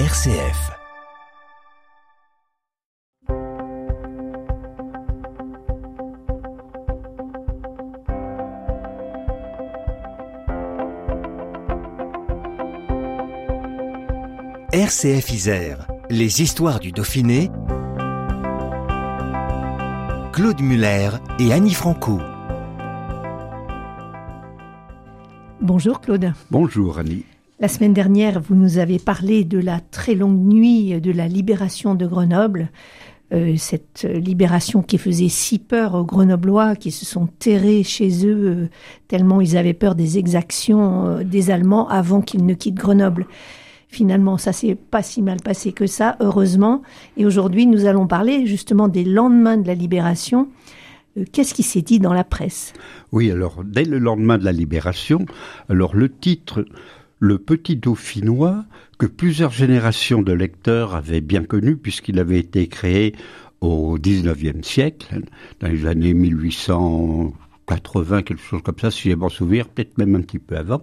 RCF. RCF Isère, les histoires du Dauphiné. Claude Muller et Annie Franco. Bonjour Claude. Bonjour Annie. La semaine dernière, vous nous avez parlé de la très longue nuit de la libération de Grenoble. Euh, cette libération qui faisait si peur aux Grenoblois qui se sont terrés chez eux euh, tellement ils avaient peur des exactions euh, des Allemands avant qu'ils ne quittent Grenoble. Finalement, ça s'est pas si mal passé que ça, heureusement. Et aujourd'hui, nous allons parler justement des lendemains de la libération. Qu'est-ce qui s'est dit dans la presse? Oui, alors dès le lendemain de la libération, alors le titre le petit dauphinois que plusieurs générations de lecteurs avaient bien connu puisqu'il avait été créé au XIXe siècle, dans les années 1880, quelque chose comme ça, si j'ai bon souvenir, peut-être même un petit peu avant,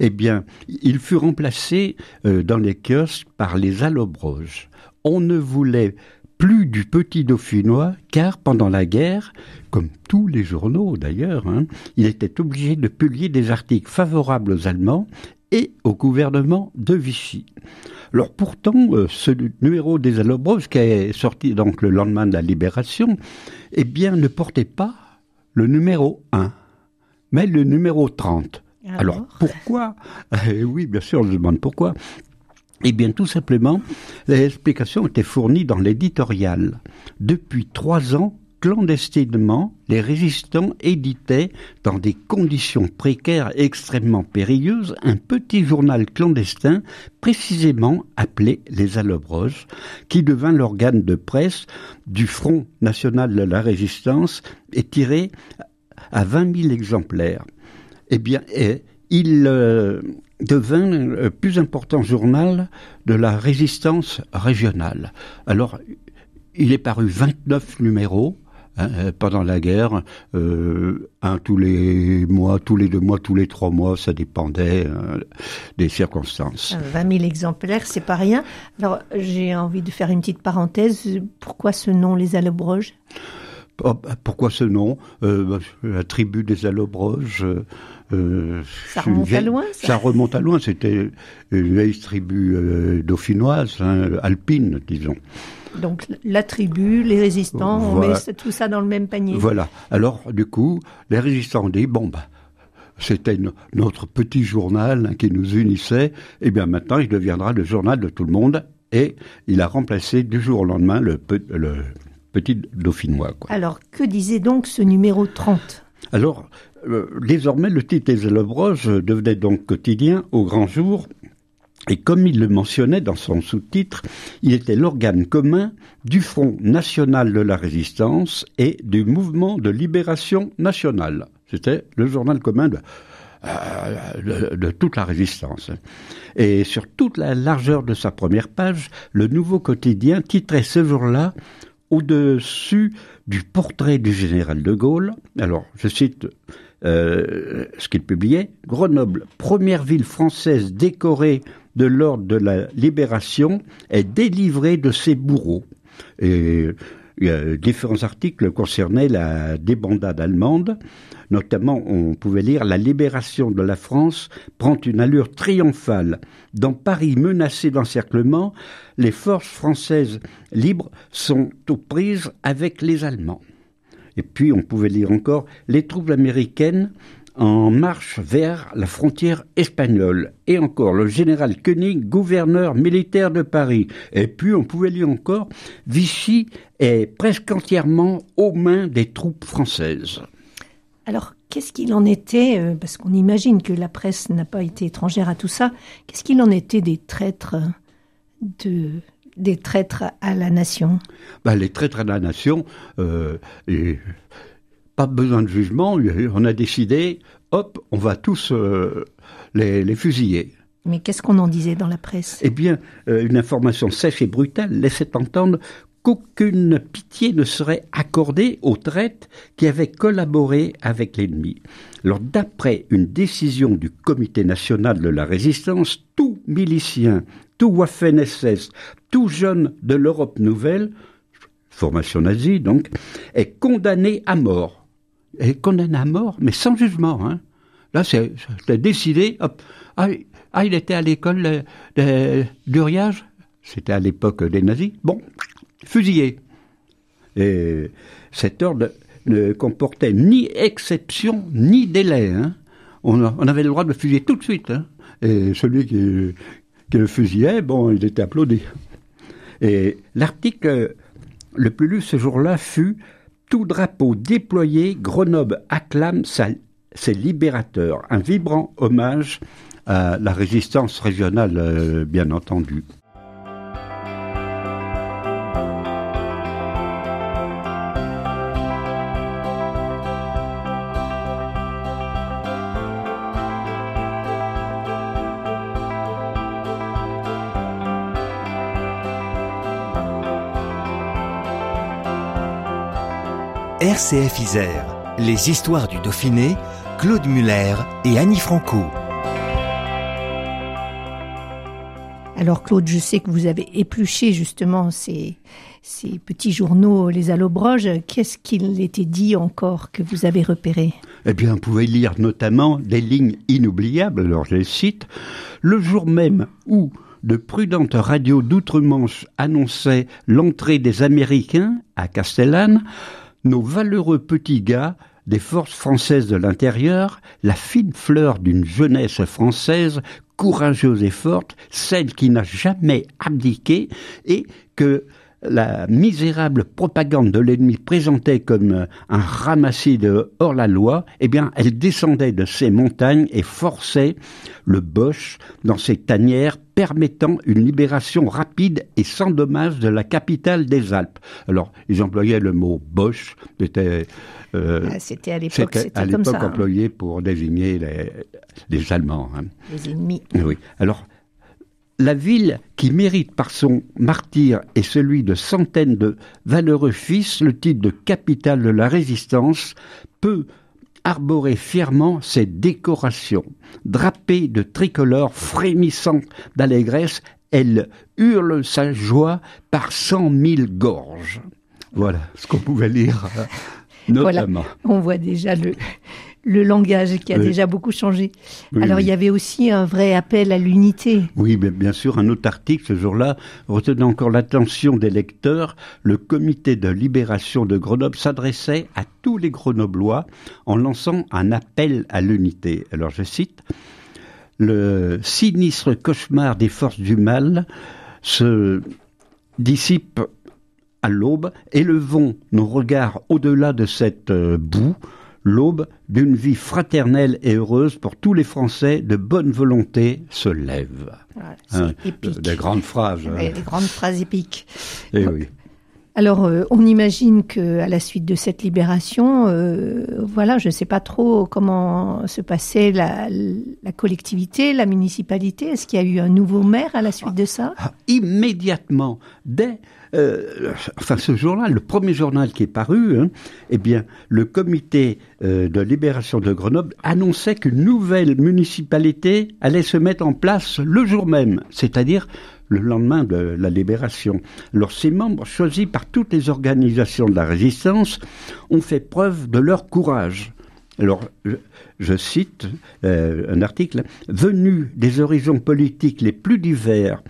eh bien, il fut remplacé euh, dans les kiosques par les allobroges. On ne voulait plus du petit dauphinois, car pendant la guerre, comme tous les journaux d'ailleurs, hein, il était obligé de publier des articles favorables aux Allemands et au gouvernement de Vichy. Alors pourtant, euh, ce numéro des Allobros, qui est sorti donc le lendemain de la libération, eh bien, ne portait pas le numéro 1, mais le numéro 30. Alors, pourquoi? Eh Oui, bien sûr, je demande pourquoi. Eh bien, tout simplement, les explications étaient fournies dans l'éditorial. Depuis trois ans, clandestinement, les résistants éditaient, dans des conditions précaires et extrêmement périlleuses, un petit journal clandestin, précisément appelé Les Allobroges, qui devint l'organe de presse du Front national de la résistance et tiré à 20 000 exemplaires. Eh bien, il euh, devint le plus important journal de la résistance régionale. Alors, il est paru 29 numéros, Hein, euh, pendant la guerre, euh, un tous les mois, tous les deux mois, tous les trois mois, ça dépendait euh, des circonstances. 20 000 exemplaires, c'est pas rien. Alors, j'ai envie de faire une petite parenthèse. Pourquoi ce nom, les Allobroges? Oh, bah, Pourquoi ce nom? Bah, La tribu des Allobroges. ça remonte à loin, ça, ça remonte à loin. C'était une vieille tribu dauphinoise, hein, alpine, disons. Donc la tribu, les résistants, on met tout ça dans le même panier. Voilà. Alors du coup, les résistants ont dit bon bah c'était notre petit journal qui nous unissait. Et eh bien maintenant, il deviendra le journal de tout le monde. Et il a remplacé du jour au lendemain le, petit dauphinois. Alors que disait donc ce numéro 30 Alors euh, désormais, le titre des Elobroges devenait donc quotidien au grand jour et comme il le mentionnait dans son sous-titre, il était l'organe commun du Front national de la résistance et du mouvement de libération nationale. C'était le journal commun euh, de, toute la résistance. Et sur toute la largeur de sa première page, le nouveau quotidien titrait ce jour-là au-dessus du portrait du général de Gaulle. Alors, je cite euh, ce qu'il publiait. Grenoble, première ville française décorée de l'ordre de la libération est délivré de ses bourreaux. Et différents articles concernaient la débandade allemande. Notamment, on pouvait lire La libération de la France prend une allure triomphale. Dans Paris menacé d'encerclement, les forces françaises libres sont aux prises avec les Allemands. Et puis, on pouvait lire encore Les troupes américaines en marche vers la frontière espagnole. Et encore, le général Koenig, gouverneur militaire de Paris. Et puis, on pouvait lire encore, Vichy est presque entièrement aux mains des troupes françaises. Alors, qu'est-ce qu'il en était, euh, parce qu'on imagine que la presse n'a pas été étrangère à tout ça, qu'est-ce qu'il en était des traîtres de, des traîtres à la nation? Ben, Les traîtres à la nation, euh, et pas besoin de jugement, on a décidé, hop, on va tous euh, les, fusiller. Mais qu'est-ce qu'on en disait dans la presse? Eh bien, euh, une information sèche et brutale laissait entendre qu'aucune pitié ne serait accordée aux traites qui avaient collaboré avec l'ennemi. Alors, d'après une décision du Comité national de la résistance, tout milicien tout Waffen-SS, tout jeune de l'Europe nouvelle, formation nazie donc, est condamné à mort. Condamné à mort, mais sans jugement. Hein. Là, c'est décidé. Ah, ah, il était à l'école d'Uriage? C'était à l'époque des nazis. Bon, fusillé. Et cet ordre ne comportait ni exception ni délai. Hein. On, avait le droit de le fusiller tout de suite. Hein. Et celui qui, le fusillait, bon, il était applaudi. Et l'article le plus lu ce jour-là fut Tout drapeau déployé, Grenoble acclame ses libérateurs. Un vibrant hommage à la résistance régionale, euh, bien entendu. RCF Isère, les histoires du Dauphiné, Claude Muller et Annie Franco. Alors Claude, je sais que vous avez épluché justement ces, ces petits journaux, les allobroges. Qu'est-ce qu'il était dit encore que vous avez repéré? Eh bien, vous pouvez lire notamment des lignes inoubliables, alors je les cite. Le jour même où de prudentes radios d'outre-Manche annonçaient l'entrée des Américains à Castellane, nos valeureux petits gars des forces françaises de l'intérieur, la fine fleur d'une jeunesse française courageuse et forte, celle qui n'a jamais abdiqué et que la misérable propagande de l'ennemi présentait comme un ramassis de hors-la-loi, eh bien, elle descendait de ces montagnes et forçait le Bosch dans ses tanières, permettant une libération rapide et sans dommage de la capitale des Alpes. Alors, ils employaient le mot Bosch, c'était euh, ah, c'était à l'époque, c'était à l'époque hein. employé pour désigner les, les Allemands. Hein. Les ennemis. Oui. Alors, la ville qui mérite par son martyr et celui de centaines de valeureux fils le titre de capitale de la résistance peut arborer fièrement ses décorations. Drapée de tricolores frémissant d'allégresse, elle hurle sa joie par cent mille gorges. Voilà ce qu'on pouvait lire notamment. on voit déjà le, le langage qui a déjà beaucoup changé. Alors il y avait aussi un vrai appel à l'unité. Oui, bien sûr, un autre article ce jour-là retenait encore l'attention des lecteurs. Le comité de libération de Grenoble s'adressait à tous les Grenoblois en lançant un appel à l'unité. Alors je cite Le sinistre cauchemar des forces du mal se dissipe à l'aube, élevons nos regards au-delà de cette euh, boue l'aube d'une vie fraternelle et heureuse pour tous les Français de bonne volonté se lève. Hein, épique. Des grandes phrases. Des grandes phrases épiques. Et eh oui. Alors, euh, on imagine que à la suite de cette libération, euh, voilà, je ne sais pas trop comment se passait la, collectivité, la municipalité. Est-ce qu'il y a eu un nouveau maire à la suite de ça? Ah, Immédiatement, dès euh, enfin ce journal, le premier journal qui est paru, hein, eh bien, le comité euh, de libération de Grenoble annonçait qu'une nouvelle municipalité allait se mettre en place le jour même, c'est-à-dire le lendemain de la libération. Alors ces membres, choisis par toutes les organisations de la résistance, ont fait preuve de leur courage. Alors, je, cite euh, un article, Venus des horizons politiques les plus divers,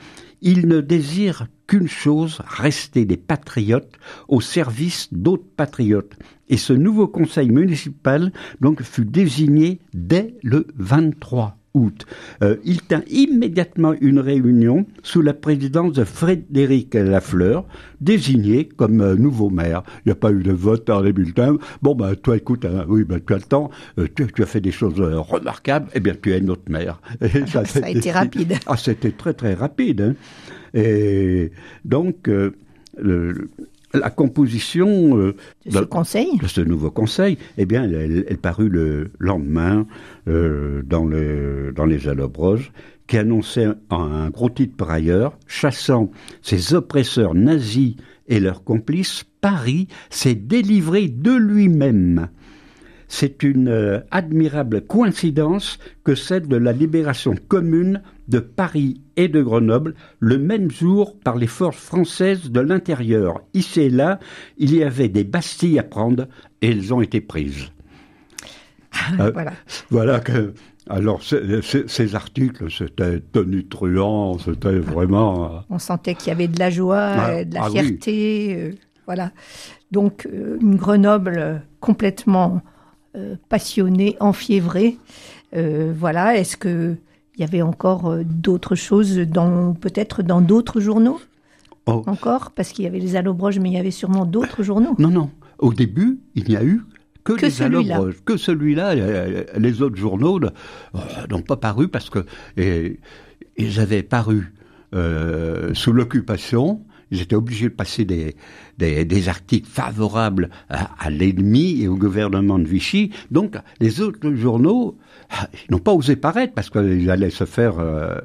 ils ne désirent qu'une chose, rester des patriotes au service d'autres patriotes. Et ce nouveau conseil municipal donc fut désigné dès le 23 août. Euh, il tint immédiatement une réunion sous la présidence de Frédéric Lafleur, désigné comme euh, nouveau maire. Il n'y a pas eu de vote dans les bulletins. Bon, ben, toi, écoute, hein, oui, ben, tu as le temps, euh, tu, as fait des choses remarquables, eh bien, tu es notre maire. ça, a été rapide. Ah, c'était très, très rapide. Hein. Et donc, euh, la composition euh, de ce conseil, de ce nouveau conseil, eh bien, elle, parut le lendemain euh, dans, le, dans les Allobroges, qui annonçait un gros titre par ailleurs, chassant ses oppresseurs nazis et leurs complices, Paris s'est délivré de lui-même. C'est une admirable coïncidence que celle de la libération commune de Paris et de Grenoble le même jour par les forces françaises de l'intérieur. Ici et là, il y avait des bastilles à prendre et elles ont été prises. Euh, voilà. Voilà que. Alors, ces articles, c'était tonitruant, c'était vraiment. Euh, On sentait qu'il y avait de la joie, ah, de la ah fierté, euh, voilà. Donc, une Grenoble complètement passionnée, enfiévrée. voilà. Est-ce que il y avait encore d'autres choses dans peut-être dans d'autres journaux oh. encore? Parce qu'il y avait les allobroges mais il y avait sûrement d'autres journaux. Non non, au début, il n'y a eu que, les celui-là. Que celui-là. Les autres journaux euh, n'ont pas paru parce que ils avaient paru euh, sous l'occupation. Ils étaient obligés de passer des, des, articles favorables à, l'ennemi et au gouvernement de Vichy. Donc, les autres journaux ah, n'ont pas osé paraître parce qu'ils allaient se faire euh,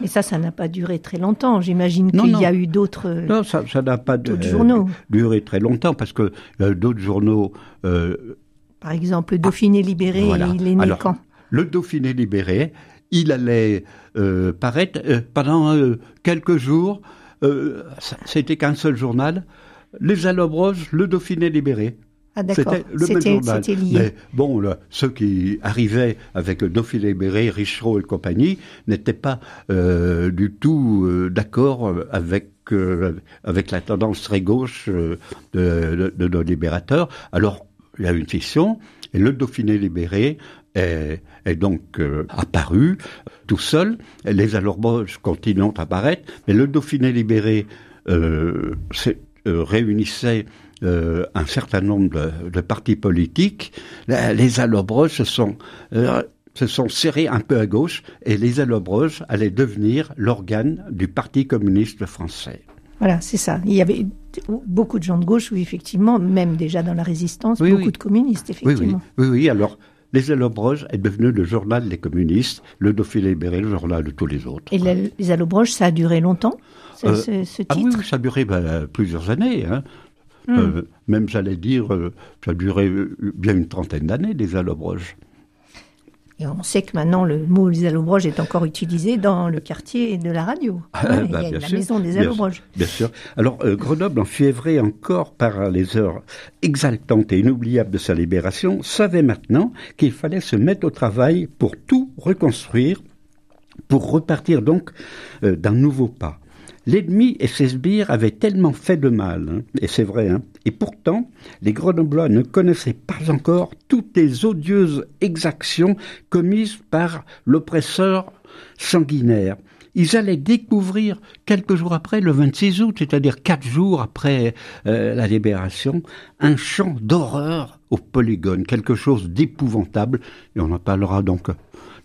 mais ça, ça n'a pas duré très longtemps. J'imagine qu'il y a eu d'autres. Non, ça, n'a pas duré très longtemps parce que euh, d'autres journaux. Euh, Par exemple, le Dauphiné libéré, il est né quand Le Dauphiné libéré, il allait euh, paraître pendant quelques jours. C'était qu'un seul journal. Les Allobroges, le Dauphiné libéré. Ah d'accord, c'était lié. Mais bon, ceux qui arrivaient avec le Dauphiné libéré, Richereau et compagnie, n'étaient pas euh, du tout euh, d'accord avec euh, avec la tendance très gauche de, de, nos libérateurs. Alors, il y a une fiction, et le Dauphiné libéré est, est donc apparu tout seul. Les Allorboges continuent à apparaître, mais le Dauphiné libéré réunissait euh, un certain nombre de, partis politiques, les allobroges se sont euh, se sont serrés un peu à gauche et les allobroges allaient devenir l'organe du Parti communiste français. Voilà, c'est ça. Il y avait beaucoup de gens de gauche, oui, effectivement, même déjà dans la résistance, beaucoup de communistes, effectivement. Oui, oui, oui. Alors, les Allobroges est devenu le journal des communistes, le Dauphiné libéré, le journal de tous les autres. Et les Allobroges, ça a duré longtemps, ce, euh, titre ah oui, ça a duré ben, plusieurs années. Hein. Hmm. Euh, même, j'allais dire, euh, ça a duré euh, bien une trentaine d'années, des allobroges. Et on sait que maintenant le mot les allobroges est encore utilisé dans le quartier de la radio. Ah, il y a bah, la maison des allobroges. Bien, sûr. Alors Grenoble, enfiévré encore par les heures exaltantes et inoubliables de sa libération, savait maintenant qu'il fallait se mettre au travail pour tout reconstruire, pour repartir donc d'un nouveau pas. L'ennemi et ses sbires avaient tellement fait de mal, hein, et c'est vrai, hein, et pourtant les Grenoblois ne connaissaient pas encore toutes les odieuses exactions commises par l'oppresseur sanguinaire. Ils allaient découvrir quelques jours après, le 26 août, c'est-à-dire quatre jours après euh, la libération, un chant d'horreur au polygone, quelque chose d'épouvantable, et on en parlera donc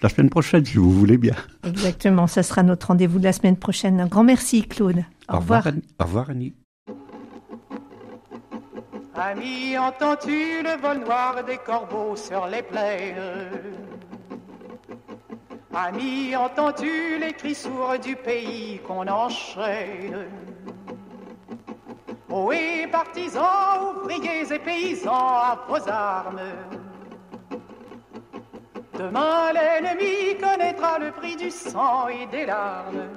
la semaine prochaine, si vous voulez bien. Exactement, ça sera notre rendez-vous de la semaine prochaine. Un grand merci, Claude. Au, revoir. Au revoir, Annie. Ami, entends-tu le vol noir des corbeaux sur les plaines? Ami, entends-tu les cris sourds du pays qu'on enchaîne? Oh, et partisans, ouvriers et paysans, à vos armes Demain l'ennemi connaîtra le prix du sang et des larmes.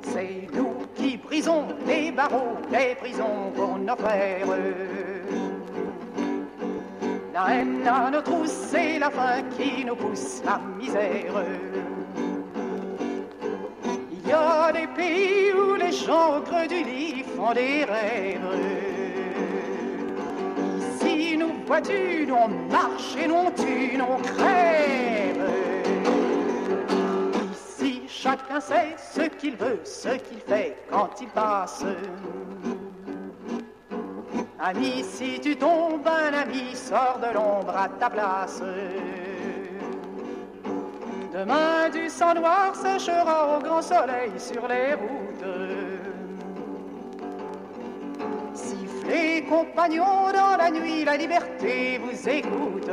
C'est nous qui brisons les barreaux, les prisons pour nos frères. La haine à nos trousses, c'est la faim qui nous pousse la misère. Il y a des pays où les gens au creux du lit font des rêves nous on marche et nous on tue, nous on crève. Ici, chacun sait ce qu'il veut, ce qu'il fait quand il passe. Ami, si tu tombes, un ami sort de l'ombre à ta place. Demain, du sang noir séchera au grand soleil sur les routes. Les compagnons dans la nuit, la liberté vous écoute.